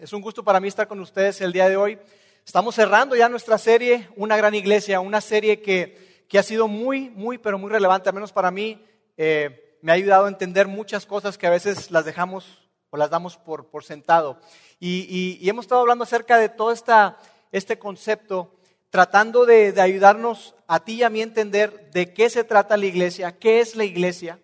Es un gusto para mí estar con ustedes el día de hoy. Estamos cerrando ya nuestra serie, Una Gran Iglesia, una serie que, que ha sido muy, muy, pero muy relevante, al menos para mí. Eh, me ha ayudado a entender muchas cosas que a veces las dejamos o las damos por, por sentado. Y, y, hemos estado hablando acerca de todo esta, este concepto, tratando de, de ayudarnos a ti y a mí a entender de qué se trata la iglesia, qué es la iglesia.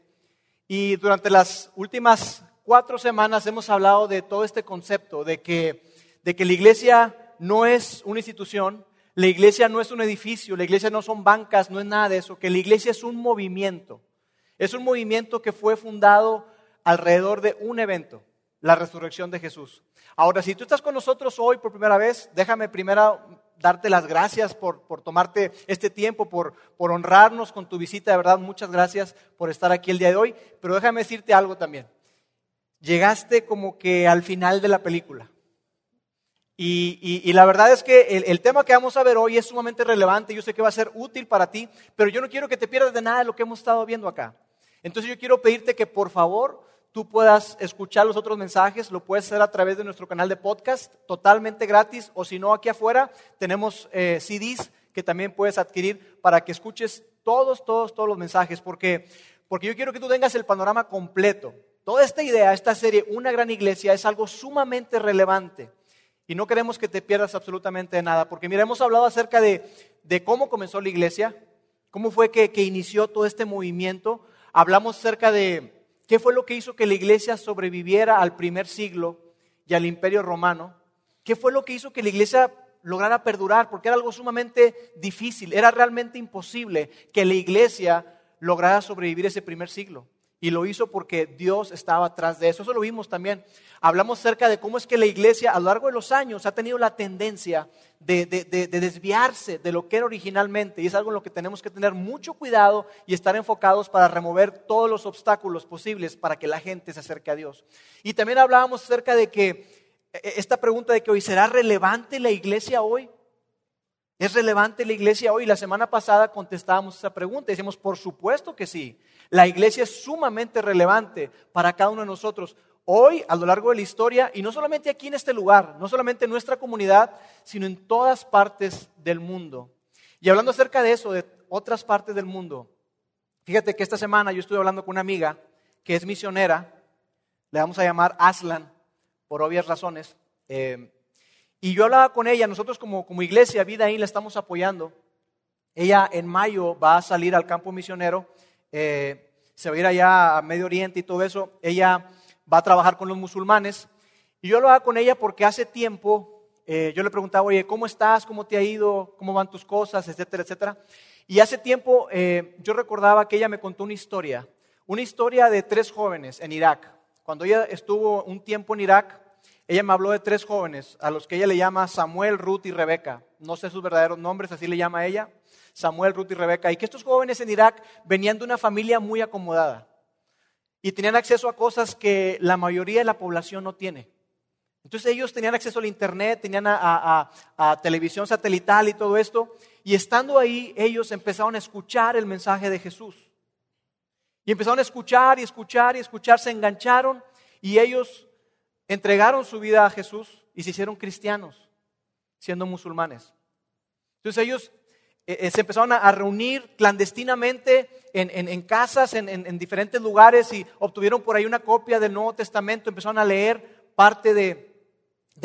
Y durante las últimas cuatro semanas hemos hablado de todo este concepto, de que, de que la iglesia no es una institución, la iglesia no es un edificio, la iglesia no son bancas, no es nada de eso, que la iglesia es un movimiento. Es un movimiento que fue fundado alrededor de un evento, la resurrección de Jesús. Ahora, si tú estás con nosotros hoy por primera vez, déjame primero darte las gracias por, por tomarte este tiempo, por, por honrarnos con tu visita. De verdad, muchas gracias por estar aquí el día de hoy. Pero déjame decirte algo también llegaste como que al final de la película. Y, la verdad es que el, tema que vamos a ver hoy es sumamente relevante, yo sé que va a ser útil para ti, pero yo no quiero que te pierdas de nada de lo que hemos estado viendo acá. Entonces yo quiero pedirte que por favor tú puedas escuchar los otros mensajes, lo puedes hacer a través de nuestro canal de podcast, totalmente gratis, o si no, aquí afuera tenemos eh, CDs que también puedes adquirir para que escuches todos, todos, todos los mensajes, porque, porque yo quiero que tú tengas el panorama completo. Toda esta idea, esta serie, una gran iglesia, es algo sumamente relevante. Y no queremos que te pierdas absolutamente nada, porque mira, hemos hablado acerca de, cómo comenzó la iglesia, cómo fue que inició todo este movimiento. Hablamos acerca de qué fue lo que hizo que la iglesia sobreviviera al primer siglo y al imperio romano. ¿Qué fue lo que hizo que la iglesia lograra perdurar? Porque era algo sumamente difícil, era realmente imposible que la iglesia lograra sobrevivir ese primer siglo. Y lo hizo porque Dios estaba atrás de eso. Eso lo vimos también. Hablamos acerca de cómo es que la iglesia a lo largo de los años ha tenido la tendencia de, desviarse de lo que era originalmente. Y es algo en lo que tenemos que tener mucho cuidado y estar enfocados para remover todos los obstáculos posibles para que la gente se acerque a Dios. Y también hablábamos acerca de que e, e, esta pregunta de que hoy será relevante la iglesia hoy. ¿Es relevante la iglesia hoy? La semana pasada contestábamos esa pregunta y decimos, por supuesto que sí. La iglesia es sumamente relevante para cada uno de nosotros. Hoy, a lo largo de la historia, y no solamente aquí en este lugar, no solamente en nuestra comunidad, sino en todas partes del mundo. Y hablando acerca de eso, de otras partes del mundo, fíjate que esta semana yo estuve hablando con una amiga que es misionera, le vamos a llamar Aslan, por obvias razones. Eh, y yo hablaba con ella, nosotros como, como iglesia, Vida ahí, la estamos apoyando. Ella en mayo va a salir al campo misionero eh, se va a ir allá a Medio Oriente y todo eso, ella va a trabajar con los musulmanes. Y yo hago con ella porque hace tiempo eh, yo le preguntaba, oye, ¿cómo estás? ¿Cómo te ha ido? ¿Cómo van tus cosas? Etcétera, etcétera. Y hace tiempo eh, yo recordaba que ella me contó una historia, una historia de tres jóvenes en Irak. Cuando ella estuvo un tiempo en Irak, ella me habló de tres jóvenes, a los que ella le llama Samuel, Ruth y Rebeca. No sé sus verdaderos nombres, así le llama ella. Samuel, Ruth y Rebeca, y que estos jóvenes en Irak venían de una familia muy acomodada y tenían acceso a cosas que la mayoría de la población no tiene. Entonces ellos tenían acceso al Internet, tenían a, televisión satelital y todo esto, y estando ahí ellos empezaron a escuchar el mensaje de Jesús. Y empezaron a escuchar y escuchar y escuchar, se engancharon y ellos entregaron su vida a Jesús y se hicieron cristianos, siendo musulmanes. Entonces ellos eh, eh, se empezaron a, reunir clandestinamente en, casas, en, diferentes lugares y obtuvieron por ahí una copia del Nuevo Testamento, empezaron a leer parte de,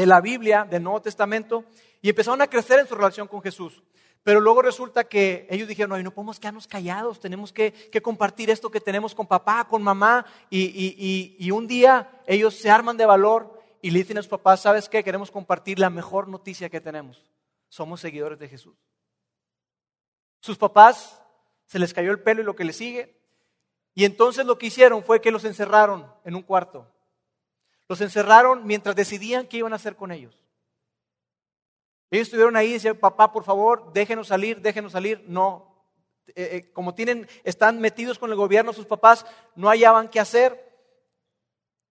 la Biblia, del Nuevo Testamento, y empezaron a crecer en su relación con Jesús. Pero luego resulta que ellos dijeron, no, no podemos quedarnos callados, tenemos que, compartir esto que tenemos con papá, con mamá, y, y, un día ellos se arman de valor y le dicen a sus papás, ¿sabes qué? Queremos compartir la mejor noticia que tenemos. Somos seguidores de Jesús. Sus papás se les cayó el pelo y lo que le sigue. Y entonces lo que hicieron fue que los encerraron en un cuarto. Los encerraron mientras decidían qué iban a hacer con ellos. Ellos estuvieron ahí y decían, papá, por favor, déjenos salir, déjenos salir. No. Eh, eh, como tienen, están metidos con el gobierno, sus papás no hallaban qué hacer.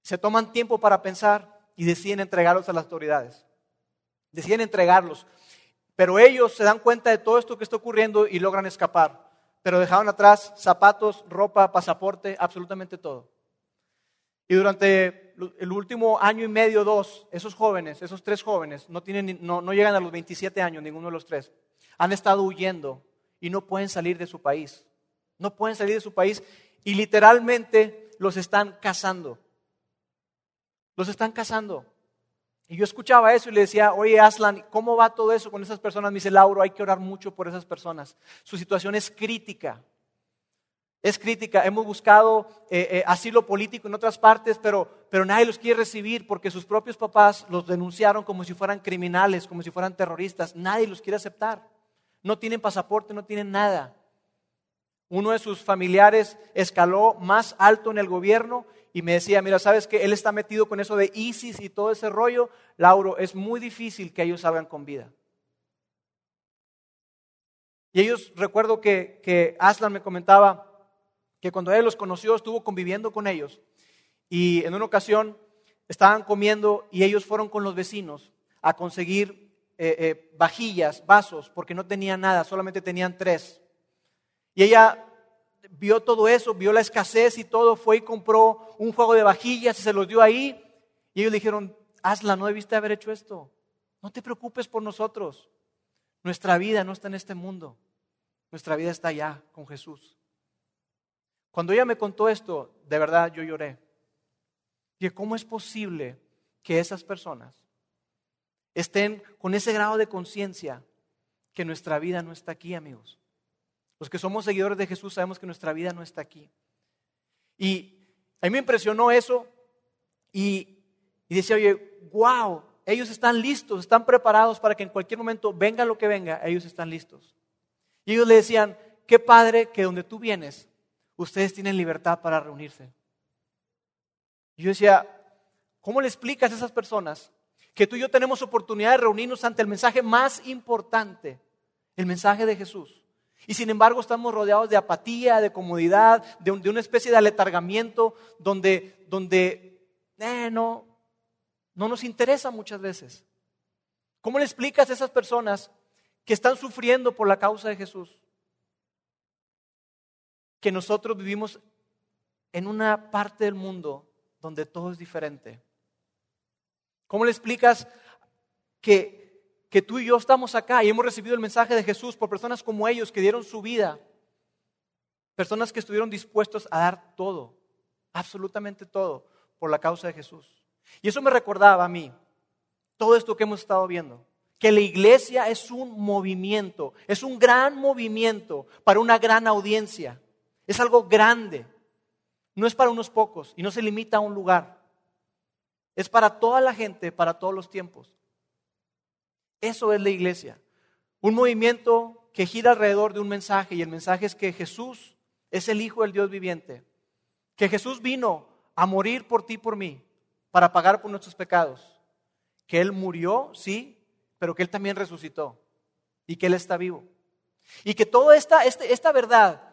Se toman tiempo para pensar y deciden entregarlos a las autoridades. Deciden entregarlos. Pero ellos se dan cuenta de todo esto que está ocurriendo y logran escapar. Pero dejaron atrás zapatos, ropa, pasaporte, absolutamente todo. Y durante el último año y medio, dos, esos jóvenes, esos tres jóvenes, no, tienen, no, no llegan a los 27 años, ninguno de los tres, han estado huyendo y no pueden salir de su país. No pueden salir de su país y literalmente los están cazando. Los están cazando. Y yo escuchaba eso y le decía, oye Aslan, ¿cómo va todo eso con esas personas? Me dice, Lauro, hay que orar mucho por esas personas. Su situación es crítica. Es crítica. Hemos buscado eh, eh, asilo político en otras partes, pero, pero nadie los quiere recibir porque sus propios papás los denunciaron como si fueran criminales, como si fueran terroristas. Nadie los quiere aceptar. No tienen pasaporte, no tienen nada. Uno de sus familiares escaló más alto en el gobierno y me decía, mira, sabes que él está metido con eso de ISIS y todo ese rollo, Lauro, es muy difícil que ellos salgan con vida. Y ellos, recuerdo que, que Aslan me comentaba que cuando él los conoció estuvo conviviendo con ellos y en una ocasión estaban comiendo y ellos fueron con los vecinos a conseguir eh, eh, vajillas, vasos, porque no tenían nada, solamente tenían tres. Y ella vio todo eso, vio la escasez y todo, fue y compró un juego de vajillas y se los dio ahí. Y ellos dijeron, hazla, no debiste haber hecho esto. No te preocupes por nosotros. Nuestra vida no está en este mundo. Nuestra vida está allá con Jesús. Cuando ella me contó esto, de verdad yo lloré. Y cómo es posible que esas personas estén con ese grado de conciencia que nuestra vida no está aquí, amigos. Los que somos seguidores de Jesús sabemos que nuestra vida no está aquí. Y a mí me impresionó eso y, decía, oye, wow, ellos están listos, están preparados para que en cualquier momento venga lo que venga, ellos están listos. Y ellos le decían, qué padre que donde tú vienes, ustedes tienen libertad para reunirse. Y yo decía, ¿cómo le explicas a esas personas que tú y yo tenemos oportunidad de reunirnos ante el mensaje más importante, el mensaje de Jesús? Y sin embargo estamos rodeados de apatía, de comodidad, de, una especie de aletargamiento donde, donde eh, no, no nos interesa muchas veces. ¿Cómo le explicas a esas personas que están sufriendo por la causa de Jesús? Que nosotros vivimos en una parte del mundo donde todo es diferente. ¿Cómo le explicas que que tú y yo estamos acá y hemos recibido el mensaje de Jesús por personas como ellos que dieron su vida, personas que estuvieron dispuestos a dar todo, absolutamente todo, por la causa de Jesús. Y eso me recordaba a mí, todo esto que hemos estado viendo, que la iglesia es un movimiento, es un gran movimiento para una gran audiencia, es algo grande, no es para unos pocos y no se limita a un lugar, es para toda la gente, para todos los tiempos. Eso es la iglesia. Un movimiento que gira alrededor de un mensaje y el mensaje es que Jesús es el Hijo del Dios viviente. Que Jesús vino a morir por ti y por mí para pagar por nuestros pecados. Que Él murió, sí, pero que Él también resucitó y que Él está vivo. Y que toda esta, este, esta verdad,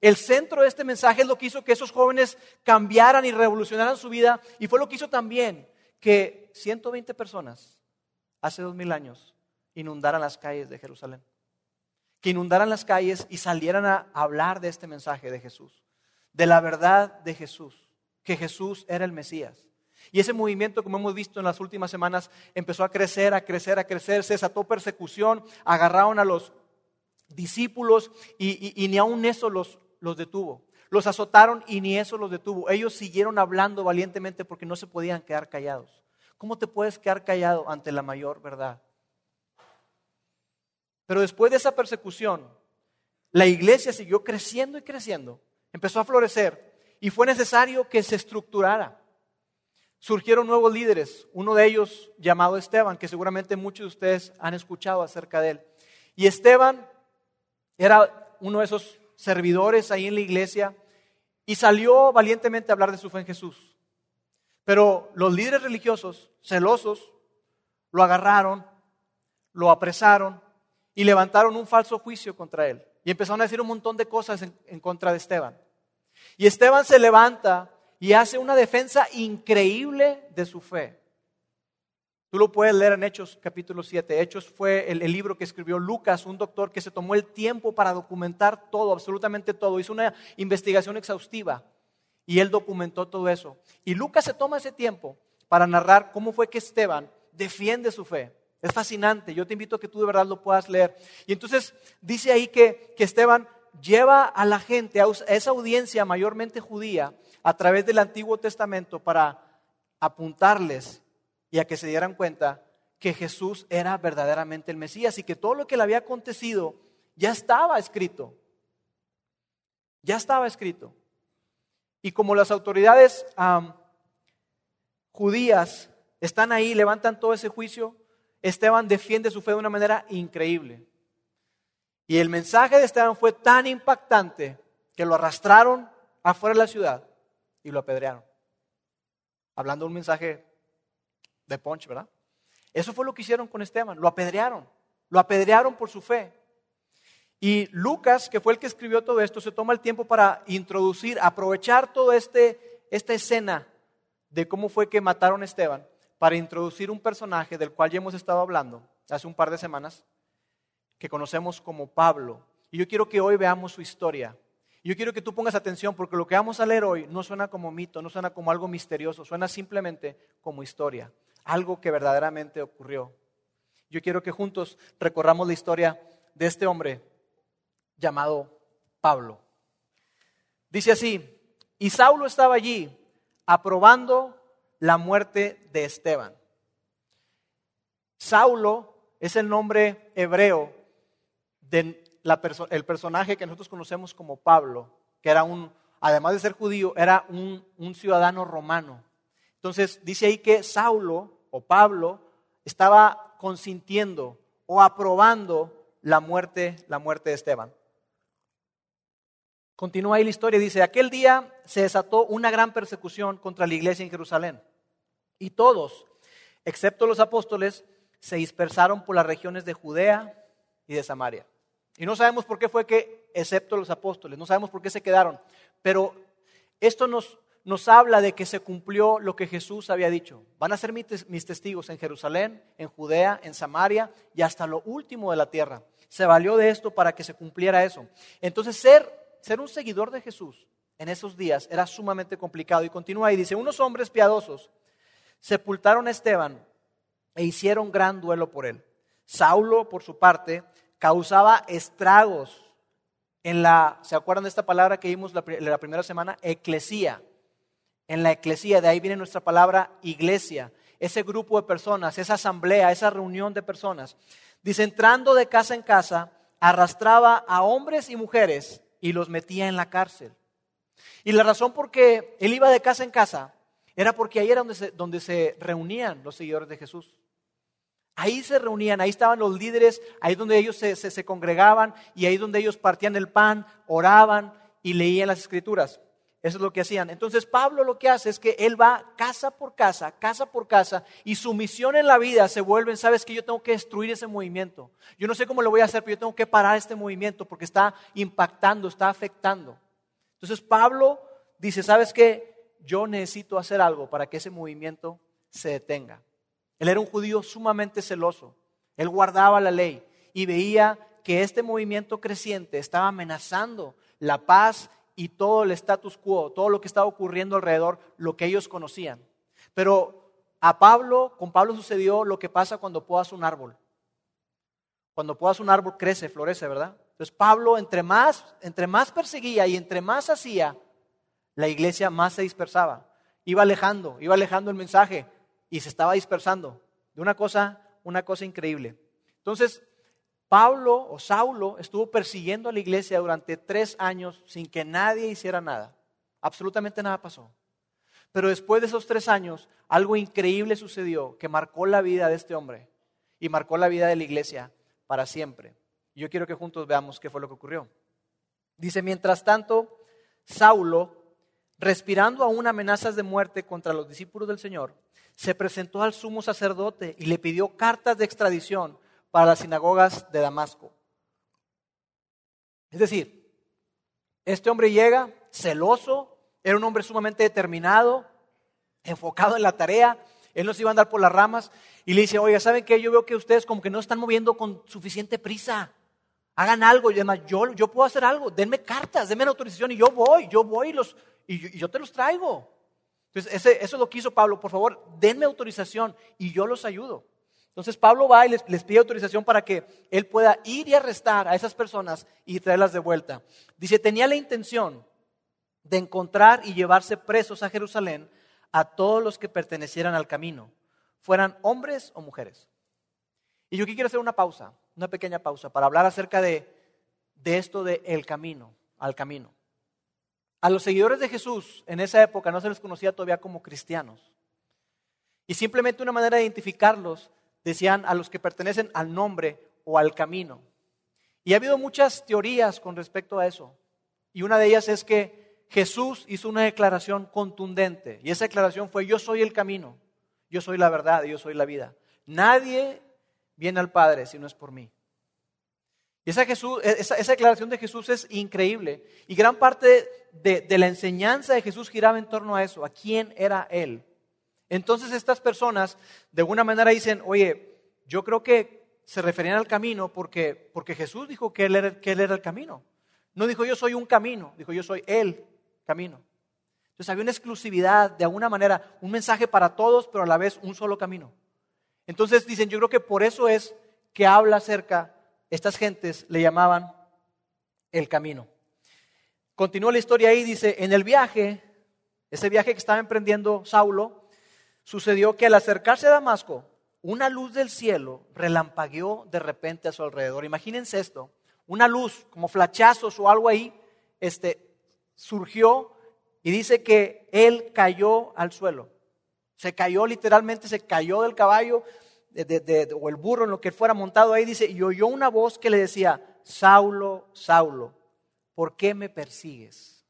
el centro de este mensaje es lo que hizo que esos jóvenes cambiaran y revolucionaran su vida y fue lo que hizo también que 120 personas hace dos mil años inundaran las calles de Jerusalén. Que inundaran las calles y salieran a hablar de este mensaje de Jesús, de la verdad de Jesús, que Jesús era el Mesías. Y ese movimiento, como hemos visto en las últimas semanas, empezó a crecer, a crecer, a crecer, se desató persecución, agarraron a los discípulos y, ni aun eso los, los detuvo. Los azotaron y ni eso los detuvo. Ellos siguieron hablando valientemente porque no se podían quedar callados. ¿Cómo te puedes quedar callado ante la mayor verdad? Pero después de esa persecución, la iglesia siguió creciendo y creciendo, empezó a florecer y fue necesario que se estructurara. Surgieron nuevos líderes, uno de ellos llamado Esteban, que seguramente muchos de ustedes han escuchado acerca de él. Y Esteban era uno de esos servidores ahí en la iglesia y salió valientemente a hablar de su fe en Jesús. Pero los líderes religiosos, celosos, lo agarraron, lo apresaron y levantaron un falso juicio contra él. Y empezaron a decir un montón de cosas en, contra de Esteban. Y Esteban se levanta y hace una defensa increíble de su fe. Tú lo puedes leer en Hechos capítulo 7. Hechos fue el, el, libro que escribió Lucas, un doctor que se tomó el tiempo para documentar todo, absolutamente todo. Hizo una investigación exhaustiva Y él documentó todo eso. Y Lucas se toma ese tiempo para narrar cómo fue que Esteban defiende su fe. Es fascinante, yo te invito a que tú de verdad lo puedas leer. Y entonces dice ahí que, que Esteban lleva a la gente, a esa audiencia mayormente judía, a través del Antiguo Testamento para apuntarles y a que se dieran cuenta que Jesús era verdaderamente el Mesías y que todo lo que le había acontecido ya estaba escrito. Ya estaba escrito. Y como las autoridades judías están ahí, levantan todo ese juicio, Esteban defiende su fe de una manera increíble. Y el mensaje de Esteban fue tan impactante que lo arrastraron afuera de la ciudad y lo apedrearon. Hablando de un mensaje de Punch, ¿verdad? Eso fue lo que hicieron con Esteban, lo apedrearon, lo apedrearon por su fe. Y Lucas, que fue el que escribió todo esto, se toma el tiempo para introducir, aprovechar toda este, esta escena de cómo fue que mataron a Esteban, para introducir un personaje del cual ya hemos estado hablando hace un par de semanas, que conocemos como Pablo. Y yo quiero que hoy veamos su historia. Yo quiero que tú pongas atención porque lo que vamos a leer hoy no suena como mito, no suena como algo misterioso, suena simplemente como historia, algo que verdaderamente ocurrió. Yo quiero que juntos recorramos la historia de este hombre llamado Pablo. Dice así, y Saulo estaba allí aprobando la muerte de Esteban. Saulo es el nombre hebreo del el personaje que nosotros conocemos como Pablo, que era un, además de ser judío, era un, un ciudadano romano. Entonces dice ahí que Saulo o Pablo estaba consintiendo o aprobando la muerte, la muerte de Esteban. Continúa ahí la historia, dice, aquel día se desató una gran persecución contra la iglesia en Jerusalén. Y todos, excepto los apóstoles, se dispersaron por las regiones de Judea y de Samaria. Y no sabemos por qué fue que, excepto los apóstoles, no sabemos por qué se quedaron. Pero esto nos, nos habla de que se cumplió lo que Jesús había dicho. Van a ser mis testigos en Jerusalén, en Judea, en Samaria y hasta lo último de la tierra. Se valió de esto para que se cumpliera eso. Entonces, ser un seguidor de Jesús en esos días era sumamente complicado. Y continúa y dice, unos hombres piadosos sepultaron a Esteban e hicieron gran duelo por él. Saulo, por su parte, causaba estragos en la, ¿se acuerdan de esta palabra que vimos la, la primera semana? Eclesía. En la eclesía, de ahí viene nuestra palabra iglesia. Ese grupo de personas, esa asamblea, esa reunión de personas. Dice, entrando de casa en casa, arrastraba a hombres y mujeres y los metía en la cárcel. Y la razón por qué él iba de casa en casa era porque ahí era donde se, reunían los seguidores de Jesús. Ahí se reunían, ahí estaban los líderes, ahí donde ellos se, se, se congregaban y ahí donde ellos partían el pan, oraban y leían las escrituras. Eso es lo que hacían. Entonces Pablo lo que hace es que él va casa por casa, casa por casa, y su misión en la vida se vuelve, sabes que yo tengo que destruir ese movimiento. Yo no sé cómo lo voy a hacer, pero yo tengo que parar este movimiento porque está impactando, está afectando. Entonces Pablo dice, sabes que yo necesito hacer algo para que ese movimiento se detenga. Él era un judío sumamente celoso. Él guardaba la ley y veía que este movimiento creciente estaba amenazando la paz y todo el status quo, todo lo que estaba ocurriendo alrededor, lo que ellos conocían. Pero a Pablo, con Pablo sucedió lo que pasa cuando podas un árbol. Cuando podas un árbol crece, florece, ¿verdad? Entonces Pablo entre más, entre más perseguía y entre más hacía, la iglesia más se dispersaba. Iba alejando, iba alejando el mensaje y se estaba dispersando. De una cosa, una cosa increíble. Entonces, Pablo o Saulo estuvo persiguiendo a la iglesia durante tres años sin que nadie hiciera nada. Absolutamente nada pasó. Pero después de esos tres años, algo increíble sucedió que marcó la vida de este hombre y marcó la vida de la iglesia para siempre. Yo quiero que juntos veamos qué fue lo que ocurrió. Dice, mientras tanto, Saulo, respirando aún amenazas de muerte contra los discípulos del Señor, se presentó al sumo sacerdote y le pidió cartas de extradición para las sinagogas de Damasco. Es decir, este hombre llega celoso, era un hombre sumamente determinado, enfocado en la tarea, él no se iba a andar por las ramas y le dice, oiga, ¿saben qué? Yo veo que ustedes como que no están moviendo con suficiente prisa. Hagan algo y además yo, yo puedo hacer algo, denme cartas, denme la autorización y yo voy, yo voy y los, y yo, te los traigo. Entonces, eso es lo que hizo Pablo. Por favor, denme autorización y yo los ayudo. Entonces Pablo va y les, pide autorización para que él pueda ir y arrestar a esas personas y traerlas de vuelta. Dice, tenía la intención de encontrar y llevarse presos a Jerusalén a todos los que pertenecieran al camino, fueran hombres o mujeres. Y yo aquí quiero hacer una pausa, una pequeña pausa, para hablar acerca de, de esto de el camino, al camino. A los seguidores de Jesús en esa época no se les conocía todavía como cristianos. Y simplemente una manera de identificarlos decían a los que pertenecen al nombre o al camino. Y ha habido muchas teorías con respecto a eso. Y una de ellas es que Jesús hizo una declaración contundente. Y esa declaración fue, yo soy el camino, yo soy la verdad, yo soy la vida. Nadie viene al Padre si no es por mí. Y esa, esa, declaración de Jesús es increíble. Y gran parte de la enseñanza de Jesús giraba en torno a eso, a quién era Él. Entonces estas personas de alguna manera dicen, oye, yo creo que se referían al camino porque, porque Jesús dijo que él, era, que él era el camino. No dijo yo soy un camino, dijo yo soy el camino. Entonces había una exclusividad, de alguna manera, un mensaje para todos, pero a la vez un solo camino. Entonces dicen, yo creo que por eso es que habla acerca, estas gentes le llamaban el camino. Continúa la historia ahí, dice, en el viaje, ese viaje que estaba emprendiendo Saulo, Sucedió que al acercarse a Damasco, una luz del cielo relampagueó de repente a su alrededor. Imagínense esto, una luz como flachazos o algo ahí, este, surgió y dice que él cayó al suelo. Se cayó literalmente, se cayó del caballo o el burro en lo que fuera montado ahí, dice, y oyó una voz que le decía, Saulo, Saulo, ¿por qué me persigues?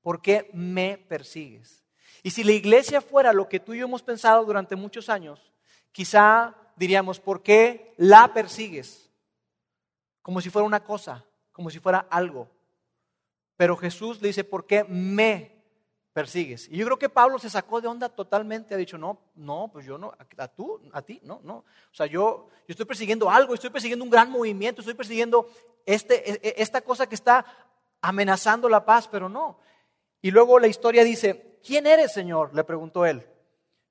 ¿Por qué me persigues? Y si la iglesia fuera lo que tú y yo hemos pensado durante muchos años, quizá diríamos, ¿por qué la persigues? Como si fuera una cosa, como si fuera algo. Pero Jesús le dice, ¿por qué me persigues? Y yo creo que Pablo se sacó de onda totalmente, ha dicho, no, no, pues yo no, a tú, a ti, no, no. O sea, yo, yo estoy persiguiendo algo, estoy persiguiendo un gran movimiento, estoy persiguiendo este, e, e, esta cosa que está amenazando la paz, pero no. Y luego la historia dice, ¿quién eres, Señor? le preguntó él.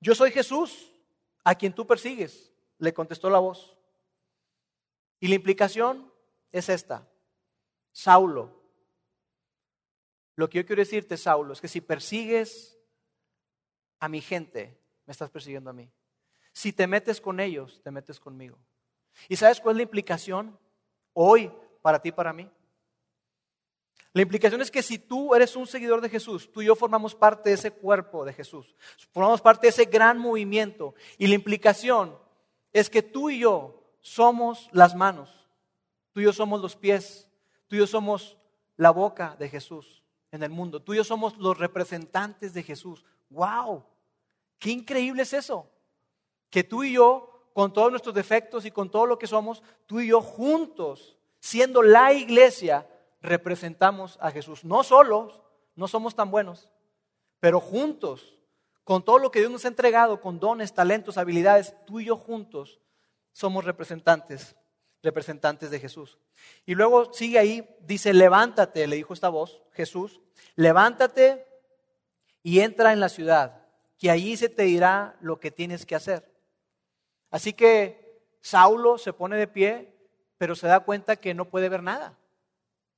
Yo soy Jesús, a quien tú persigues, le contestó la voz. Y la implicación es esta. Saulo, lo que yo quiero decirte, Saulo, es que si persigues a mi gente, me estás persiguiendo a mí. Si te metes con ellos, te metes conmigo. ¿Y sabes cuál es la implicación hoy para ti y para mí? La implicación es que si tú eres un seguidor de Jesús, tú y yo formamos parte de ese cuerpo de Jesús, formamos parte de ese gran movimiento. Y la implicación es que tú y yo somos las manos, tú y yo somos los pies, tú y yo somos la boca de Jesús en el mundo, tú y yo somos los representantes de Jesús. ¡Wow! ¡Qué increíble es eso! Que tú y yo, con todos nuestros defectos y con todo lo que somos, tú y yo juntos, siendo la iglesia, representamos a Jesús. No solos, no somos tan buenos, pero juntos, con todo lo que Dios nos ha entregado, con dones, talentos, habilidades, tú y yo juntos somos representantes, representantes de Jesús. Y luego sigue ahí, dice, levántate, le dijo esta voz, Jesús, levántate y entra en la ciudad, que allí se te dirá lo que tienes que hacer. Así que Saulo se pone de pie, pero se da cuenta que no puede ver nada.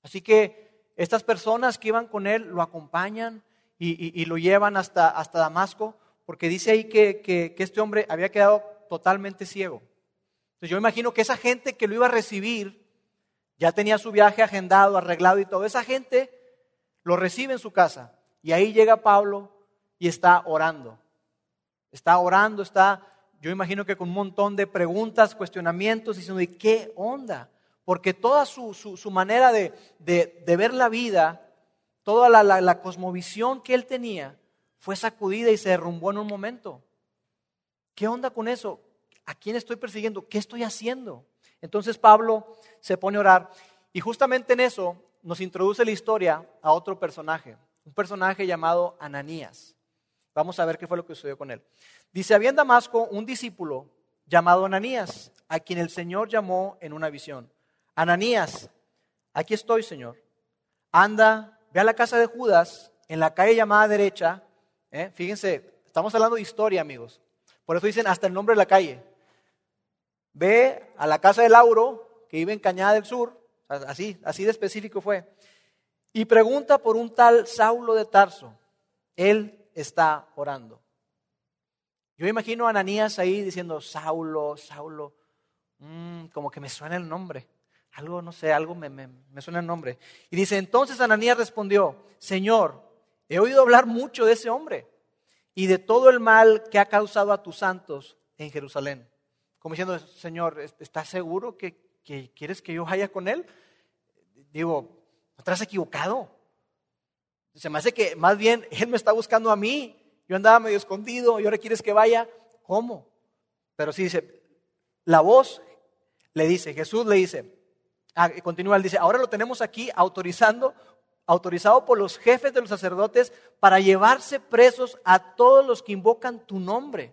Así que estas personas que iban con él lo acompañan y, lo llevan hasta, hasta, Damasco, porque dice ahí que, este hombre había quedado totalmente ciego. Entonces yo imagino que esa gente que lo iba a recibir ya tenía su viaje agendado, arreglado y todo. Esa gente lo recibe en su casa. Y ahí llega Pablo y está orando. Está orando, está, yo imagino que con un montón de preguntas, cuestionamientos, diciendo, ¿y qué onda? Porque toda su, manera de, ver la vida, toda la, cosmovisión que él tenía, fue sacudida y se derrumbó en un momento. ¿Qué onda con eso? ¿A quién estoy persiguiendo? ¿Qué estoy haciendo? Entonces Pablo se pone a orar y justamente en eso nos introduce la historia a otro personaje, un personaje llamado Ananías. Vamos a ver qué fue lo que sucedió con él. Dice, había en Damasco un discípulo llamado Ananías, a quien el Señor llamó en una visión. Ananías, aquí estoy, Señor. Anda, ve a la casa de Judas en la calle llamada derecha, ¿eh? fíjense, estamos hablando de historia, amigos. Por eso dicen hasta el nombre de la calle. Ve a la casa de Lauro, que vive en Cañada del Sur, así, así de específico fue, y pregunta por un tal Saulo de Tarso. Él está orando. Yo imagino a Ananías ahí diciendo, Saulo, Saulo, mm, como que me suena el nombre. Algo, no sé, algo me, me suena el nombre. Y dice, entonces Ananías respondió, Señor, he oído hablar mucho de ese hombre y de todo el mal que ha causado a tus santos en Jerusalén. Como diciendo, Señor, ¿estás seguro que, quieres que yo vaya con él? Digo, ¿no te has equivocado? Se me hace que más bien él me está buscando a mí. Yo andaba medio escondido y ahora quieres que vaya. ¿Cómo? Pero sí dice, la voz le dice, Jesús le dice, ah, continúa, dice, ahora lo tenemos aquí autorizando autorizado por los jefes de los sacerdotes para llevarse presos a todos los que invocan tu nombre,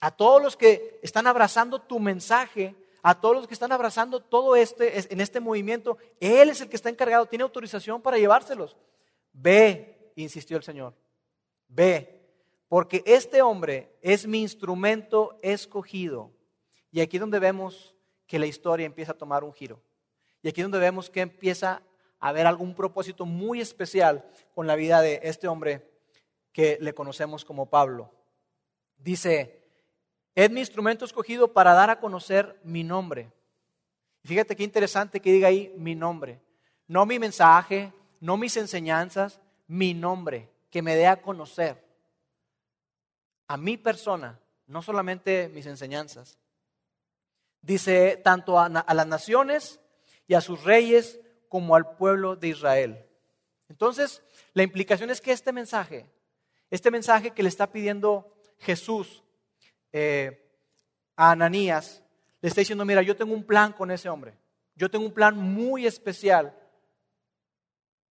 a todos los que están abrazando tu mensaje, a todos los que están abrazando todo este en este movimiento. Él es el que está encargado, tiene autorización para llevárselos. Ve, insistió el Señor, ve, porque este hombre es mi instrumento escogido. Y aquí donde vemos que la historia empieza a tomar un giro. Y aquí es donde vemos que empieza haber algún propósito muy especial con la vida de este hombre que le conocemos como Pablo. Dice, es mi instrumento escogido para dar a conocer mi nombre. Fíjate qué interesante que diga ahí mi nombre. No mi mensaje, no mis enseñanzas, mi nombre, que me dé a conocer a mi persona, no solamente mis enseñanzas. Dice tanto a, las naciones y a sus reyes como al pueblo de Israel. Entonces, la implicación es que este mensaje, este mensaje que le está pidiendo Jesús eh, a Ananías, le está diciendo, mira, yo tengo un plan con ese hombre, yo tengo un plan muy especial.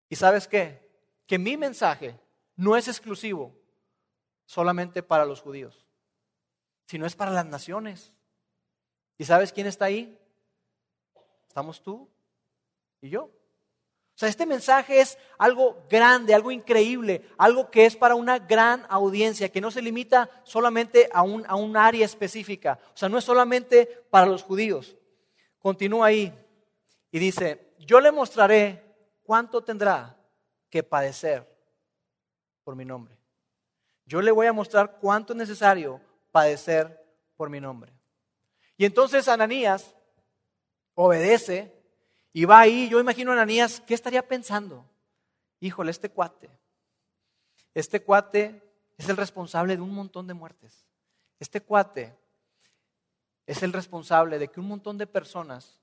¿Y sabes qué? Que mi mensaje no es exclusivo solamente para los judíos, sino es para las naciones. ¿Y sabes quién está ahí? Estamos tú y yo. O sea, este mensaje es algo grande, algo increíble, algo que es para una gran audiencia, que no se limita solamente a un, a un área específica. O sea, no es solamente para los judíos. Continúa ahí y dice, yo le mostraré cuánto tendrá que padecer por mi nombre. Yo le voy a mostrar cuánto es necesario padecer por mi nombre. Y entonces Ananías obedece y va ahí, yo imagino a Ananías, ¿qué estaría pensando? Híjole, este cuate, este cuate es el responsable de un montón de muertes. Este cuate es el responsable de que un montón de personas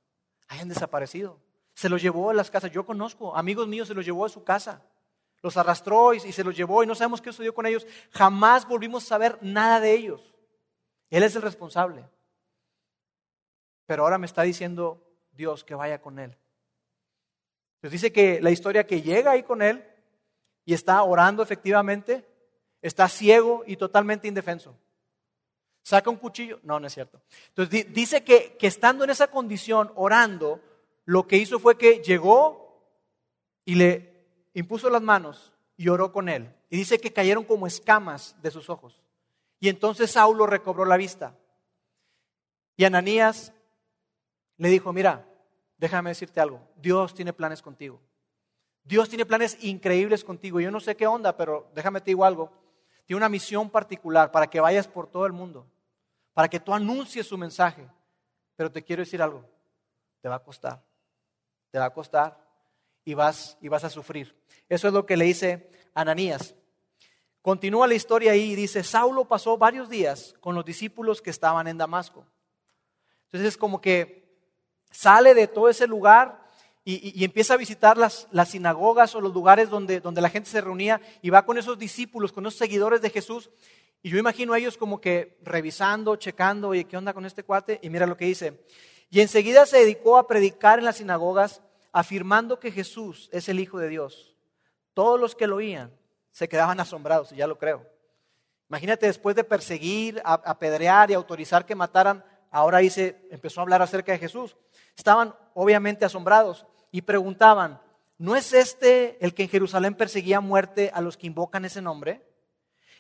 hayan desaparecido. Se los llevó a las casas. Yo conozco, amigos míos, se los llevó a su casa. Los arrastró y, se los llevó y no sabemos qué sucedió con ellos. Jamás volvimos a saber nada de ellos. Él es el responsable. Pero ahora me está diciendo Dios que vaya con él. Nos dice que la historia que llega ahí con él y está orando efectivamente, está ciego y totalmente indefenso. Saca un cuchillo. No, no es cierto. Entonces dice que, que estando en esa condición, orando, lo que hizo fue que llegó y le impuso las manos y oró con él. Y dice que cayeron como escamas de sus ojos. Y entonces Saulo recobró la vista. Y Ananías le dijo, mira, déjame decirte algo, Dios tiene planes contigo. Dios tiene planes increíbles contigo. Yo no sé qué onda, pero déjame te digo algo. Tiene una misión particular para que vayas por todo el mundo, para que tú anuncies su mensaje. Pero te quiero decir algo, te va a costar, te va a costar y vas, y vas a sufrir. Eso es lo que le dice Ananías. Continúa la historia ahí y dice, Saulo pasó varios días con los discípulos que estaban en Damasco. Entonces es como que sale de todo ese lugar y, empieza a visitar las, sinagogas o los lugares donde, la gente se reunía y va con esos discípulos, con esos seguidores de Jesús. Y yo imagino a ellos como que revisando, checando, oye, ¿qué onda con este cuate? Y mira lo que dice. Y enseguida se dedicó a predicar en las sinagogas, afirmando que Jesús es el Hijo de Dios. Todos los que lo oían se quedaban asombrados, y ya lo creo. Imagínate después de perseguir, apedrear y autorizar que mataran, ahora ahí se empezó a hablar acerca de Jesús. Estaban obviamente asombrados y preguntaban, ¿no es este el que en Jerusalén perseguía muerte a los que invocan ese nombre?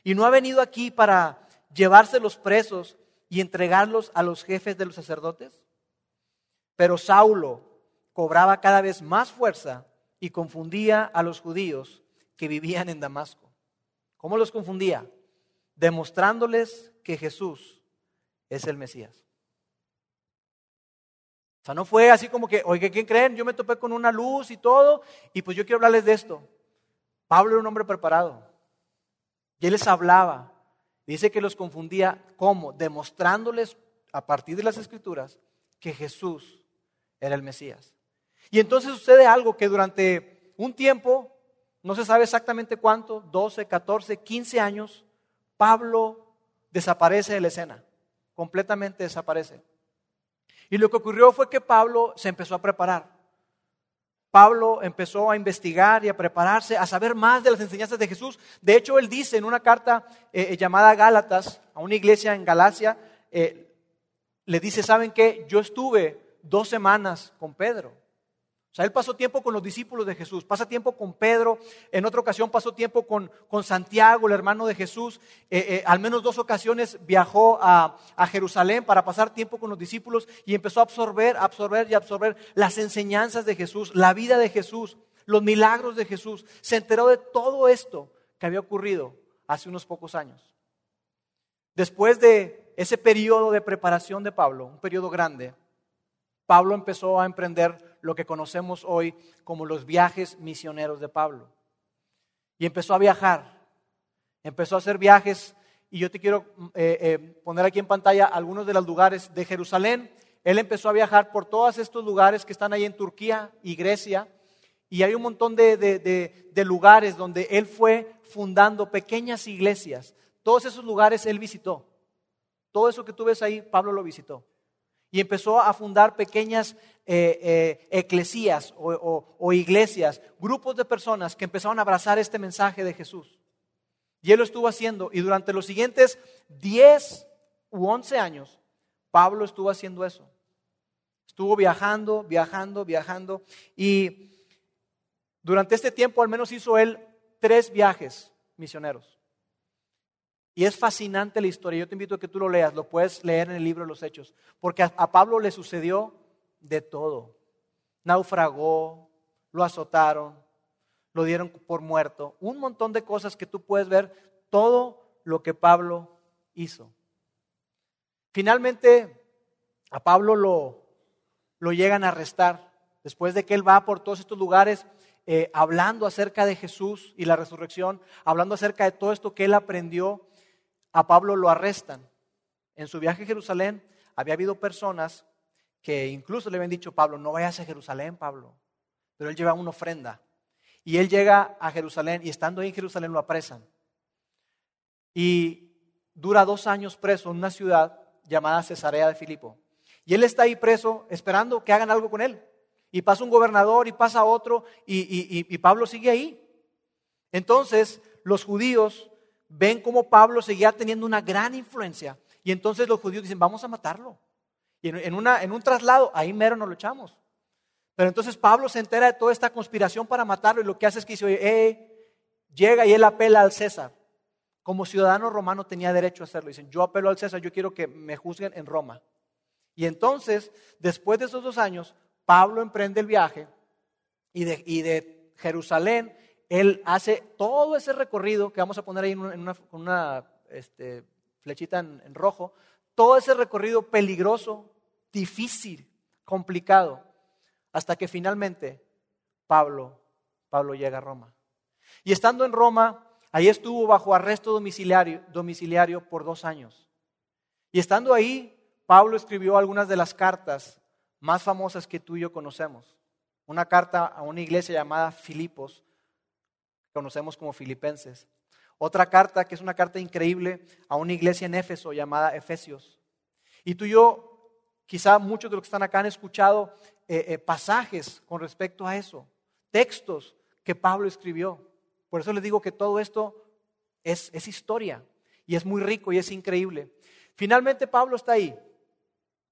¿Y no ha venido aquí para llevarse los presos y entregarlos a los jefes de los sacerdotes? Pero Saulo cobraba cada vez más fuerza y confundía a los judíos que vivían en Damasco. ¿Cómo los confundía? Demostrándoles que Jesús es el Mesías. O sea, no fue así como que, oye, ¿quién creen? Yo me topé con una luz y todo, y pues yo quiero hablarles de esto. Pablo era un hombre preparado. Y él les hablaba. Dice que los confundía, ¿cómo? Demostrándoles a partir de las escrituras que Jesús era el Mesías. Y entonces sucede algo que durante un tiempo, no se sabe exactamente cuánto, 12, 14, 15 años, Pablo desaparece de la escena, completamente desaparece. Y lo que ocurrió fue que Pablo se empezó a preparar. Pablo empezó a investigar y a prepararse, a saber más de las enseñanzas de Jesús. De hecho, él dice en una carta eh, eh, llamada Gálatas, a una iglesia en Galacia, eh, le dice, ¿saben qué? Yo estuve dos semanas con Pedro. O sea, él pasó tiempo con los discípulos de Jesús, pasa tiempo con Pedro, en otra ocasión pasó tiempo con, con Santiago, el hermano de Jesús, eh, eh, al menos dos ocasiones viajó a, a, Jerusalén para pasar tiempo con los discípulos y empezó a absorber, absorber y absorber las enseñanzas de Jesús, la vida de Jesús, los milagros de Jesús. Se enteró de todo esto que había ocurrido hace unos pocos años. Después de ese periodo de preparación de Pablo, un periodo grande, Pablo empezó a emprender lo que conocemos hoy como los viajes misioneros de Pablo. Y empezó a viajar, empezó a hacer viajes, y yo te quiero eh, eh, poner aquí en pantalla algunos de los lugares de Jerusalén. Él empezó a viajar por todos estos lugares que están ahí en Turquía y Grecia, y hay un montón de, de lugares donde él fue fundando pequeñas iglesias. Todos esos lugares él visitó. Todo eso que tú ves ahí, Pablo lo visitó y empezó a fundar pequeñas eh, eh, eclesías o, iglesias, grupos de personas que empezaron a abrazar este mensaje de Jesús. Y él lo estuvo haciendo y durante los siguientes 10 u 11 años, Pablo estuvo haciendo eso. Estuvo viajando, viajando, viajando y durante este tiempo al menos hizo él tres viajes misioneros. Y es fascinante la historia. Yo te invito a que tú lo leas. Lo puedes leer en el libro de los Hechos. Porque a, Pablo le sucedió de todo. Naufragó, lo azotaron, lo dieron por muerto. Un montón de cosas que tú puedes ver. Todo lo que Pablo hizo. Finalmente, a Pablo lo, lo llegan a arrestar. Después de que él va por todos estos lugares eh, hablando acerca de Jesús y la resurrección, hablando acerca de todo esto que él aprendió a Pablo lo arrestan. En su viaje a Jerusalén había habido personas que incluso le habían dicho, Pablo, no vayas a Jerusalén, Pablo. Pero él lleva una ofrenda. Y él llega a Jerusalén y estando ahí en Jerusalén lo apresan. Y dura dos años preso en una ciudad llamada Cesarea de Filipo. Y él está ahí preso esperando que hagan algo con él. Y pasa un gobernador y pasa otro y, y Pablo sigue ahí. Entonces los judíos ven cómo Pablo seguía teniendo una gran influencia. Y entonces los judíos dicen, vamos a matarlo. Y en, un traslado, ahí mero nos lo echamos. Pero entonces Pablo se entera de toda esta conspiración para matarlo y lo que hace es que dice, eh, llega y él apela al César. Como ciudadano romano tenía derecho a hacerlo. Dicen, yo apelo al César, yo quiero que me juzguen en Roma. Y entonces, después de esos dos años, Pablo emprende el viaje y de Jerusalén él hace todo ese recorrido que vamos a poner ahí una, una este, flechita en, rojo, todo ese recorrido peligroso, difícil, complicado, hasta que finalmente Pablo, Pablo llega a Roma. Y estando en Roma, ahí estuvo bajo arresto domiciliario, domiciliario por dos años. Y estando ahí, Pablo escribió algunas de las cartas más famosas que tú y yo conocemos. Una carta a una iglesia llamada Filipos, conocemos como Filipenses. Otra carta que es una carta increíble a una iglesia en Éfeso llamada Efesios. Y tú y yo, quizá muchos de los que están acá han escuchado eh, eh, pasajes con respecto a eso, textos que Pablo escribió. Por eso les digo que todo esto es, es historia y es muy rico y es increíble. Finalmente Pablo está ahí,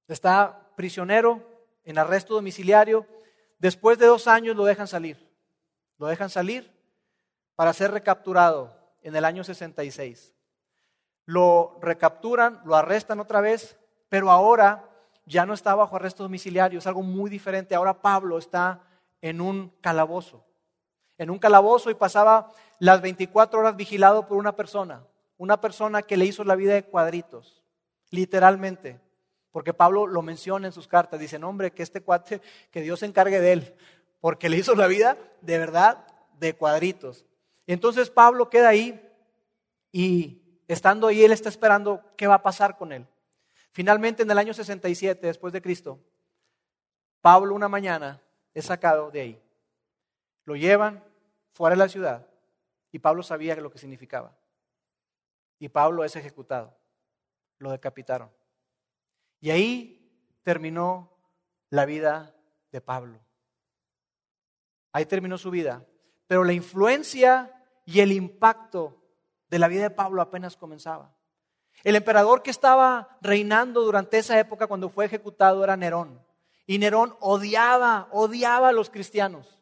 está prisionero en arresto domiciliario. Después de dos años lo dejan salir. Lo dejan salir para ser recapturado en el año 66. Lo recapturan, lo arrestan otra vez, pero ahora ya no está bajo arresto domiciliario, es algo muy diferente. Ahora Pablo está en un calabozo, en un calabozo y pasaba las 24 horas vigilado por una persona, una persona que le hizo la vida de cuadritos, literalmente, porque Pablo lo menciona en sus cartas, dice, hombre, que este cuate, que Dios se encargue de él, porque le hizo la vida de verdad de cuadritos. Entonces Pablo queda ahí y estando ahí, él está esperando qué va a pasar con él. Finalmente, en el año 67 después de Cristo, Pablo una mañana es sacado de ahí. Lo llevan fuera de la ciudad y Pablo sabía lo que significaba. Y Pablo es ejecutado. Lo decapitaron. Y ahí terminó la vida de Pablo. Ahí terminó su vida. Pero la influencia y el impacto de la vida de Pablo apenas comenzaba. El emperador que estaba reinando durante esa época cuando fue ejecutado era Nerón. Y Nerón odiaba, odiaba a los cristianos.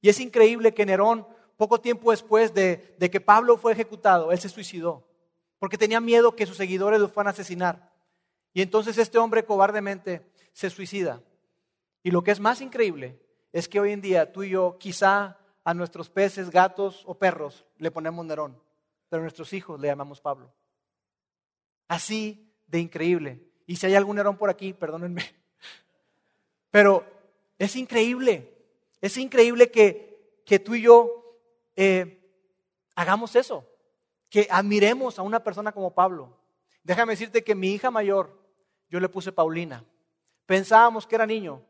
Y es increíble que Nerón, poco tiempo después de, que Pablo fue ejecutado, él se suicidó. Porque tenía miedo que sus seguidores lo fueran a asesinar. Y entonces este hombre cobardemente se suicida. Y lo que es más increíble es que hoy en día tú y yo quizá a nuestros peces, gatos o perros le ponemos Nerón, pero a nuestros hijos le llamamos Pablo. Así de increíble. Y si hay algún Nerón por aquí, perdónenme. Pero es increíble, es increíble que, que tú y yo eh, hagamos eso, que admiremos a una persona como Pablo. Déjame decirte que mi hija mayor, yo le puse Paulina. Pensábamos que era niño.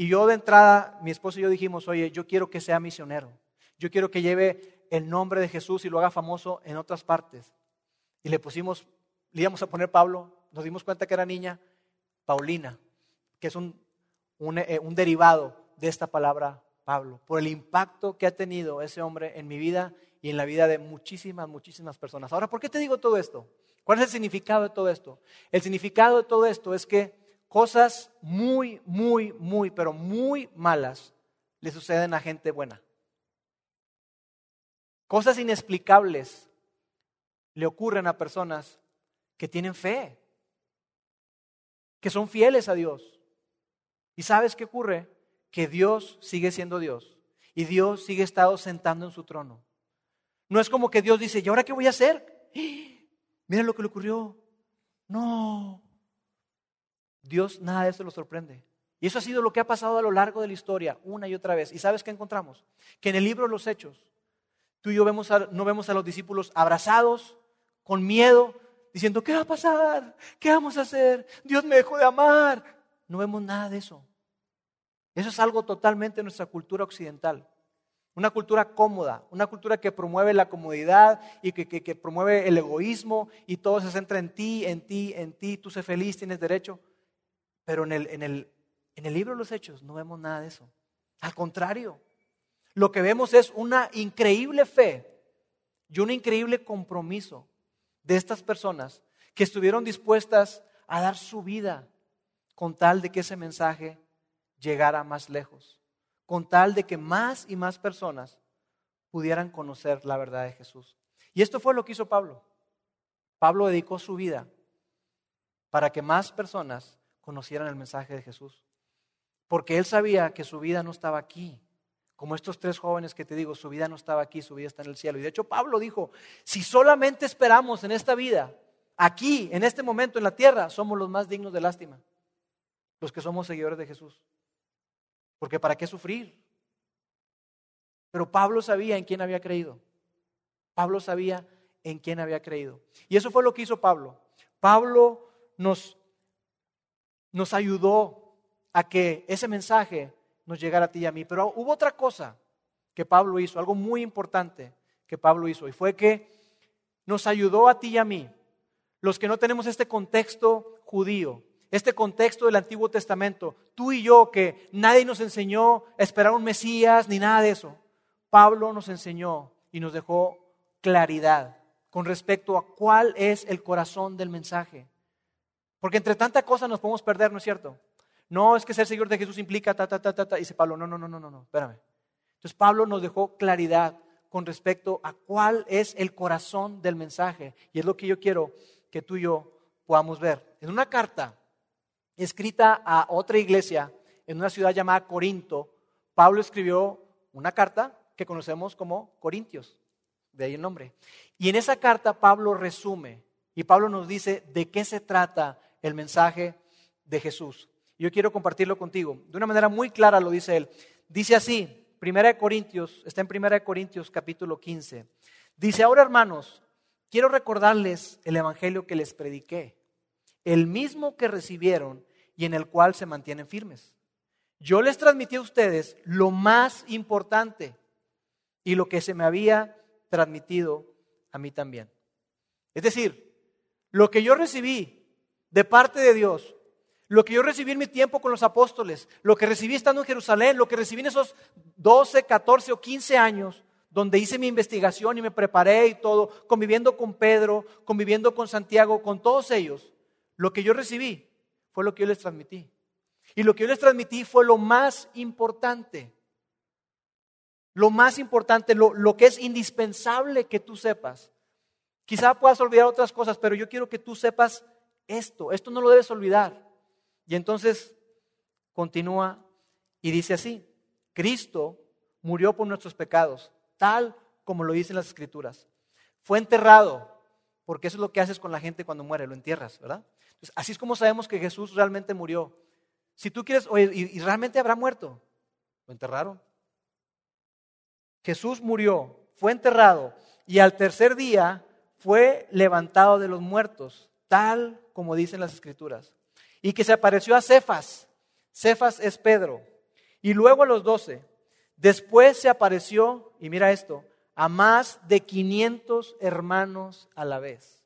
Y yo de entrada, mi esposo y yo dijimos, oye, yo quiero que sea misionero. Yo quiero que lleve el nombre de Jesús y lo haga famoso en otras partes. Y le pusimos le íbamos a poner Pablo, nos dimos cuenta que era niña, Paulina, que es un, eh, un, derivado de esta palabra Pablo, por el impacto que ha tenido ese hombre en mi vida y en la vida de muchísimas, muchísimas personas. Ahora, ¿por qué te digo todo esto? ¿Cuál es el significado de todo esto? El significado de todo esto es que cosas muy, muy, muy, pero muy malas le suceden a gente buena. Cosas inexplicables le ocurren a personas que tienen fe, que son fieles a Dios. ¿Y sabes qué ocurre? Que Dios sigue siendo Dios y Dios sigue estado sentando en su trono. No es como que Dios dice, ¿y ahora qué voy a hacer? Mira lo que le ocurrió. No. Dios nada de eso lo sorprende. Y eso ha sido lo que ha pasado a lo largo de la historia, una y otra vez. ¿Y sabes qué encontramos? Que en el libro de los Hechos, tú y yo vemos no vemos a los discípulos abrazados, con miedo, diciendo, ¿qué va a pasar? ¿Qué vamos a hacer? Dios me dejó de amar. No vemos nada de eso. Eso es algo totalmente de nuestra cultura occidental. Una cultura cómoda, una cultura que promueve la comodidad y que, promueve el egoísmo y todo se centra en ti, en ti, en ti, tú sé feliz, tienes derecho. Pero en el, en el, en el libro de los Hechos no vemos nada de eso. Al contrario, lo que vemos es una increíble fe y un increíble compromiso de estas personas que estuvieron dispuestas a dar su vida con tal de que ese mensaje llegara más lejos, con tal de que más y más personas pudieran conocer la verdad de Jesús. Y esto fue lo que hizo Pablo. Pablo dedicó su vida para que más personas conocieran el mensaje de Jesús, porque él sabía que su vida no estaba aquí, como estos tres jóvenes que te digo, su vida no estaba aquí, su vida está en el cielo. Y de hecho Pablo dijo, si solamente esperamos en esta vida, aquí, en este momento, en la tierra, somos los más dignos de lástima, los que somos seguidores de Jesús. Porque ¿para qué sufrir? Pero Pablo sabía en quién había creído. Pablo sabía en quién había creído. Y eso fue lo que hizo Pablo. Pablo nos, nos ayudó a que ese mensaje nos llegara a ti y a mí. Pero hubo otra cosa que Pablo hizo, algo muy importante que Pablo hizo, y fue que nos ayudó a ti y a mí, los que no tenemos este contexto judío, este contexto del Antiguo Testamento, tú y yo que nadie nos enseñó a esperar un Mesías ni nada de eso. Pablo nos enseñó y nos dejó claridad con respecto a cuál es el corazón del mensaje. Porque entre tanta cosa nos podemos perder, ¿no es cierto? No, es que ser seguidor de Jesús implica ta, ta, ta, ta, ta. Y dice Pablo, no, no, no, no, no, no, espérame. Entonces Pablo nos dejó claridad con respecto a cuál es el corazón del mensaje. Y es lo que yo quiero que tú y yo podamos ver. En una carta escrita a otra iglesia en una ciudad llamada Corinto, Pablo escribió una carta que conocemos como Corintios, de ahí el nombre. Y en esa carta Pablo resume y Pablo nos dice de qué se trata el mensaje de Jesús. Yo quiero compartirlo contigo. De una manera muy clara lo dice él. Dice así, Primera de Corintios, está en Primera de Corintios capítulo 15. Dice, ahora hermanos, quiero recordarles el evangelio que les prediqué, el mismo que recibieron y en el cual se mantienen firmes. Yo les transmití a ustedes lo más importante y lo que se me había transmitido a mí también. Es decir, lo que yo recibí de parte de Dios, lo que yo recibí en mi tiempo con los apóstoles, lo que recibí estando en Jerusalén, lo que recibí en esos 12, 14 o 15 años, donde hice mi investigación y me preparé y todo, conviviendo con Pedro, conviviendo con Santiago, con todos ellos, lo que yo recibí fue lo que yo les transmití. Y lo que yo les transmití fue lo más importante. Lo más importante, lo, lo que es indispensable que tú sepas. Quizá puedas olvidar otras cosas, pero yo quiero que tú sepas esto. Esto no lo debes olvidar. Y entonces continúa y dice así, Cristo murió por nuestros pecados, tal como lo dicen las escrituras. Fue enterrado, porque eso es lo que haces con la gente cuando muere, lo entierras, ¿verdad? así es como sabemos que Jesús realmente murió. Si tú quieres, oye, ¿y, ¿y realmente habrá muerto? Lo enterraron. Jesús murió, fue enterrado y al tercer día fue levantado de los muertos, tal como dicen las escrituras. Y que se apareció a Cefas. Cefas es Pedro. Y luego a los doce. Después se apareció, y mira esto, a más de 500 hermanos a la vez.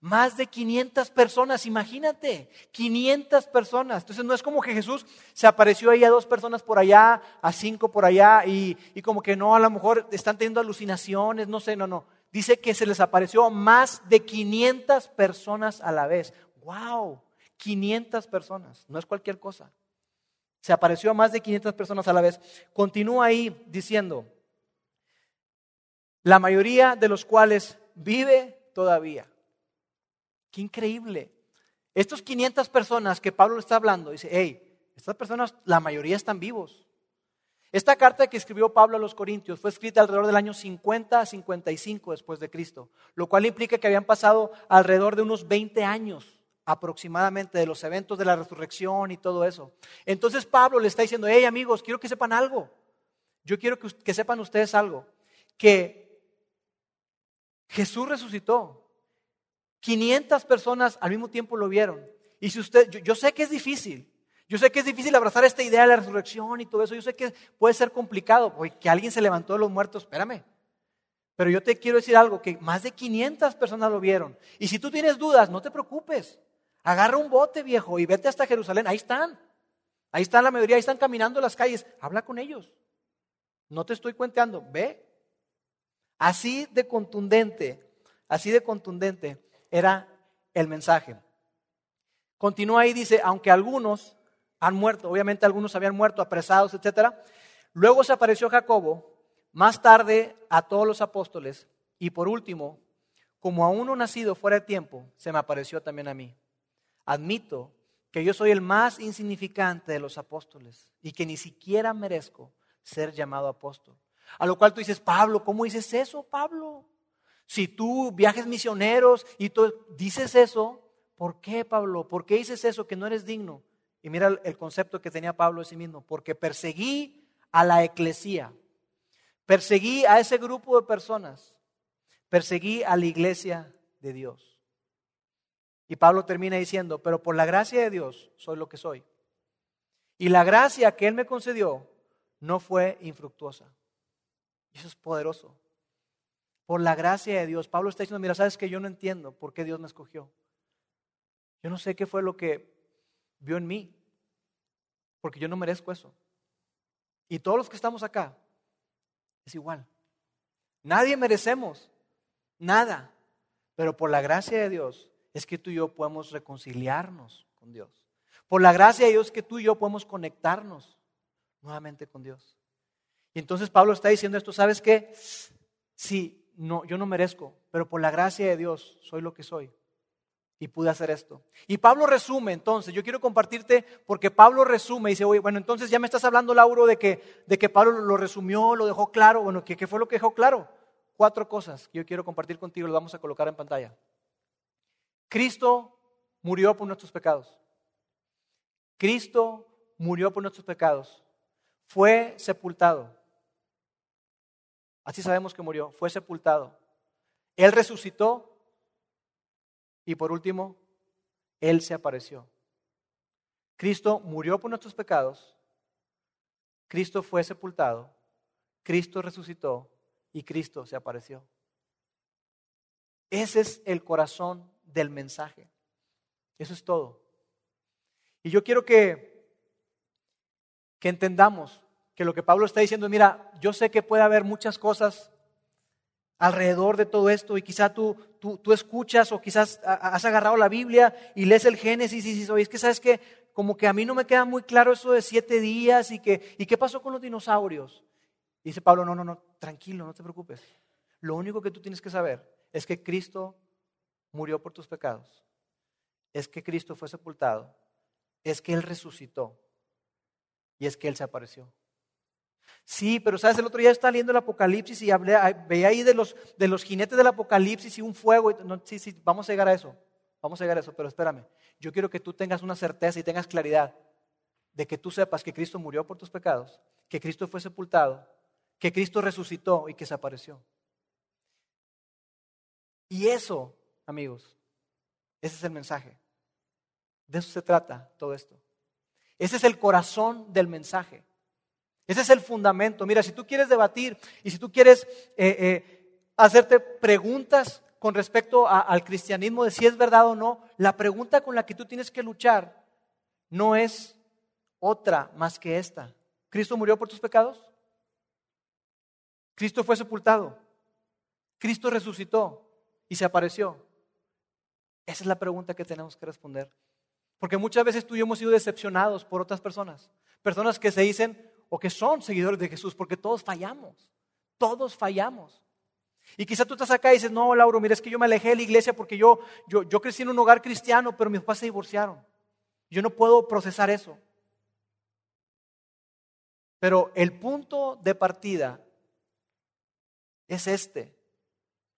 Más de 500 personas, imagínate, 500 personas. Entonces no es como que Jesús se apareció ahí a dos personas por allá, a cinco por allá, y, y, como que no, a lo mejor están teniendo alucinaciones, no sé, no, no. Dice que se les apareció más de 500 personas a la vez. ¡Wow! 500 personas, no es cualquier cosa. Se apareció a más de 500 personas a la vez. Continúa ahí diciendo, la mayoría de los cuales vive todavía. Qué increíble. Estos 500 personas que Pablo está hablando, dice, hey, estas personas, la mayoría están vivos. Esta carta que escribió Pablo a los Corintios fue escrita alrededor del año 50 a 55 después de Cristo, lo cual implica que habían pasado alrededor de unos 20 años aproximadamente de los eventos de la resurrección y todo eso. Entonces Pablo le está diciendo, hey amigos, quiero que sepan algo. Yo quiero que, sepan ustedes algo, que Jesús resucitó. 500 personas al mismo tiempo lo vieron. Y si usted, yo, sé que es difícil, yo sé que es difícil abrazar esta idea de la resurrección y todo eso, yo sé que puede ser complicado, porque que alguien se levantó de los muertos, espérame. Pero yo te quiero decir algo, que más de 500 personas lo vieron. Y si tú tienes dudas, no te preocupes. Agarra un bote viejo y vete hasta Jerusalén. Ahí están. Ahí están la mayoría, ahí están caminando las calles. Habla con ellos. No te estoy cuenteando. Ve. Así de contundente, así de contundente era el mensaje. Continúa ahí, dice, aunque algunos han muerto, obviamente algunos habían muerto, apresados, etc. Luego se apareció Jacobo, más tarde a todos los apóstoles, y por último, como a uno nacido fuera de tiempo, se me apareció también a mí. Admito que yo soy el más insignificante de los apóstoles y que ni siquiera merezco ser llamado apóstol. A lo cual tú dices, Pablo, ¿cómo dices eso, Pablo? Si tú viajes misioneros y tú dices eso, ¿por qué, Pablo? ¿Por qué dices eso que no eres digno? Y mira el concepto que tenía Pablo de sí mismo, porque perseguí a la eclesía, perseguí a ese grupo de personas, perseguí a la iglesia de Dios. Y Pablo termina diciendo, pero por la gracia de Dios soy lo que soy. Y la gracia que Él me concedió no fue infructuosa. Eso es poderoso por la gracia de Dios. Pablo está diciendo, mira, sabes que yo no entiendo por qué Dios me escogió. Yo no sé qué fue lo que vio en mí, porque yo no merezco eso. Y todos los que estamos acá, es igual. Nadie merecemos nada, pero por la gracia de Dios es que tú y yo podemos reconciliarnos con Dios. Por la gracia de Dios es que tú y yo podemos conectarnos nuevamente con Dios. Y entonces Pablo está diciendo esto, ¿sabes qué? Sí, no, yo no merezco, pero por la gracia de Dios soy lo que soy. Y pude hacer esto. Y Pablo resume, entonces, yo quiero compartirte porque Pablo resume y dice, oye, bueno, entonces ya me estás hablando, Lauro, de que, de que Pablo lo resumió, lo dejó claro. Bueno, ¿qué, ¿qué fue lo que dejó claro? Cuatro cosas que yo quiero compartir contigo, lo vamos a colocar en pantalla. Cristo murió por nuestros pecados. Cristo murió por nuestros pecados. Fue sepultado. Así sabemos que murió. Fue sepultado. Él resucitó. Y por último, Él se apareció. Cristo murió por nuestros pecados. Cristo fue sepultado. Cristo resucitó y Cristo se apareció. Ese es el corazón del mensaje. Eso es todo. Y yo quiero que, que entendamos que lo que Pablo está diciendo, mira, yo sé que puede haber muchas cosas alrededor de todo esto y quizá tú, tú, tú escuchas o quizás has agarrado la Biblia y lees el Génesis y dices, oye, es que sabes que como que a mí no me queda muy claro eso de siete días y, que, y qué pasó con los dinosaurios. dice Pablo, no, no, no, tranquilo, no te preocupes. Lo único que tú tienes que saber es que Cristo murió por tus pecados, es que Cristo fue sepultado, es que Él resucitó y es que Él se apareció. Sí, pero sabes, el otro día estaba leyendo el Apocalipsis y hablé, veía ahí de los, de los jinetes del Apocalipsis y un fuego. Y, no, sí, sí, vamos a llegar a eso. Vamos a llegar a eso, pero espérame. Yo quiero que tú tengas una certeza y tengas claridad de que tú sepas que Cristo murió por tus pecados, que Cristo fue sepultado, que Cristo resucitó y que se apareció. Y eso, amigos, ese es el mensaje. De eso se trata todo esto. Ese es el corazón del mensaje. Ese es el fundamento. Mira, si tú quieres debatir y si tú quieres eh, eh, hacerte preguntas con respecto al cristianismo de si es verdad o no, la pregunta con la que tú tienes que luchar no es otra más que esta. ¿Cristo murió por tus pecados? ¿Cristo fue sepultado? ¿Cristo resucitó y se apareció? Esa es la pregunta que tenemos que responder. Porque muchas veces tú y yo hemos sido decepcionados por otras personas. Personas que se dicen, o que son seguidores de Jesús, porque todos fallamos, todos fallamos. Y quizá tú estás acá y dices, no, Lauro, mira, es que yo me alejé de la iglesia porque yo, yo, yo crecí en un hogar cristiano, pero mis papás se divorciaron. Yo no puedo procesar eso. Pero el punto de partida es este.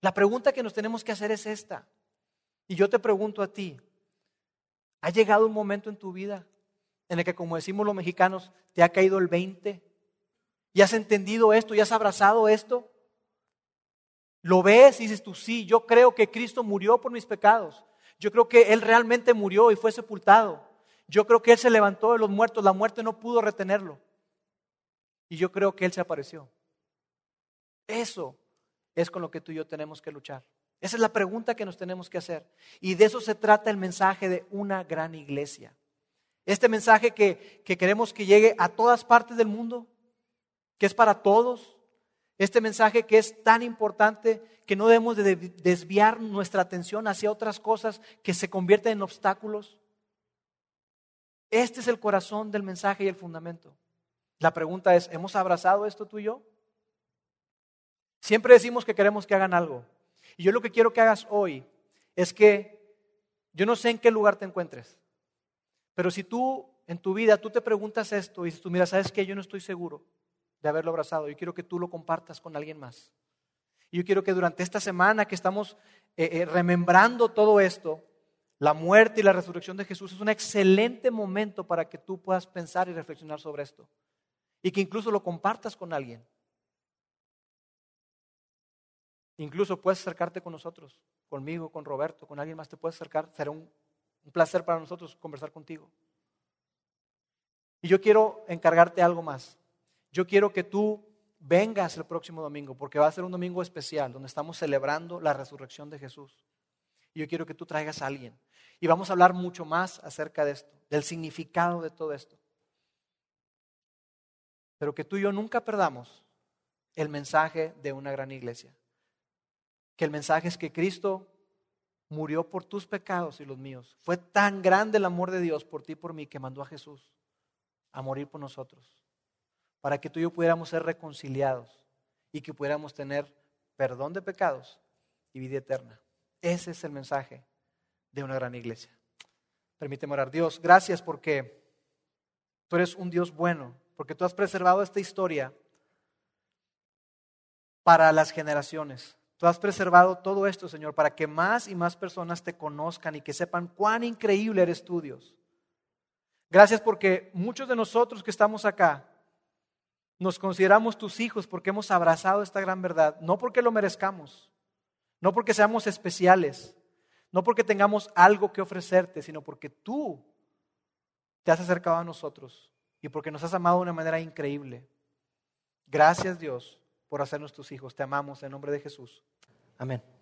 La pregunta que nos tenemos que hacer es esta. Y yo te pregunto a ti, ¿ha llegado un momento en tu vida en el que, como decimos los mexicanos, te ha caído el 20? ¿Y has entendido esto? ¿Y has abrazado esto? ¿Lo ves y dices tú, sí, yo creo que Cristo murió por mis pecados? Yo creo que Él realmente murió y fue sepultado. Yo creo que Él se levantó de los muertos, la muerte no pudo retenerlo. Y yo creo que Él se apareció. Eso es con lo que tú y yo tenemos que luchar. Esa es la pregunta que nos tenemos que hacer. Y de eso se trata el mensaje de una gran iglesia. Este mensaje que, queremos que llegue a todas partes del mundo, que es para todos. Este mensaje que es tan importante que no debemos de desviar nuestra atención hacia otras cosas que se convierten en obstáculos. Este es el corazón del mensaje y el fundamento. La pregunta es, ¿hemos abrazado esto tú y yo? Siempre decimos que queremos que hagan algo. Y yo lo que quiero que hagas hoy es que yo no sé en qué lugar te encuentres. Pero si tú en tu vida tú te preguntas esto y dices tú, mira, ¿sabes qué? Yo no estoy seguro de haberlo abrazado. Yo quiero que tú lo compartas con alguien más. Y yo quiero que durante esta semana que estamos eh, eh, remembrando todo esto, la muerte y la resurrección de Jesús es un excelente momento para que tú puedas pensar y reflexionar sobre esto. Y que incluso lo compartas con alguien. Incluso puedes acercarte con nosotros, conmigo, con Roberto, con alguien más te puedes acercar. Será un un placer para nosotros conversar contigo. Y yo quiero encargarte algo más. Yo quiero que tú vengas el próximo domingo, porque va a ser un domingo especial, donde estamos celebrando la resurrección de Jesús. Y yo quiero que tú traigas a alguien. Y vamos a hablar mucho más acerca de esto, del significado de todo esto. Pero que tú y yo nunca perdamos el mensaje de una gran iglesia. Que el mensaje es que Cristo murió por tus pecados y los míos. Fue tan grande el amor de Dios por ti y por mí que mandó a Jesús a morir por nosotros. para que tú y yo pudiéramos ser reconciliados y que pudiéramos tener perdón de pecados y vida eterna. Ese es el mensaje de una gran iglesia. Permíteme orar. Dios, gracias porque tú eres un Dios bueno, porque tú has preservado esta historia para las generaciones. Has preservado todo esto, Señor, para que más y más personas te conozcan y que sepan cuán increíble eres tú, Dios. Gracias porque muchos de nosotros que estamos acá nos consideramos tus hijos porque hemos abrazado esta gran verdad, no porque lo merezcamos, no porque seamos especiales, no porque tengamos algo que ofrecerte, sino porque tú te has acercado a nosotros y porque nos has amado de una manera increíble. Gracias Dios por hacernos tus hijos. Te amamos en nombre de Jesús. Amen.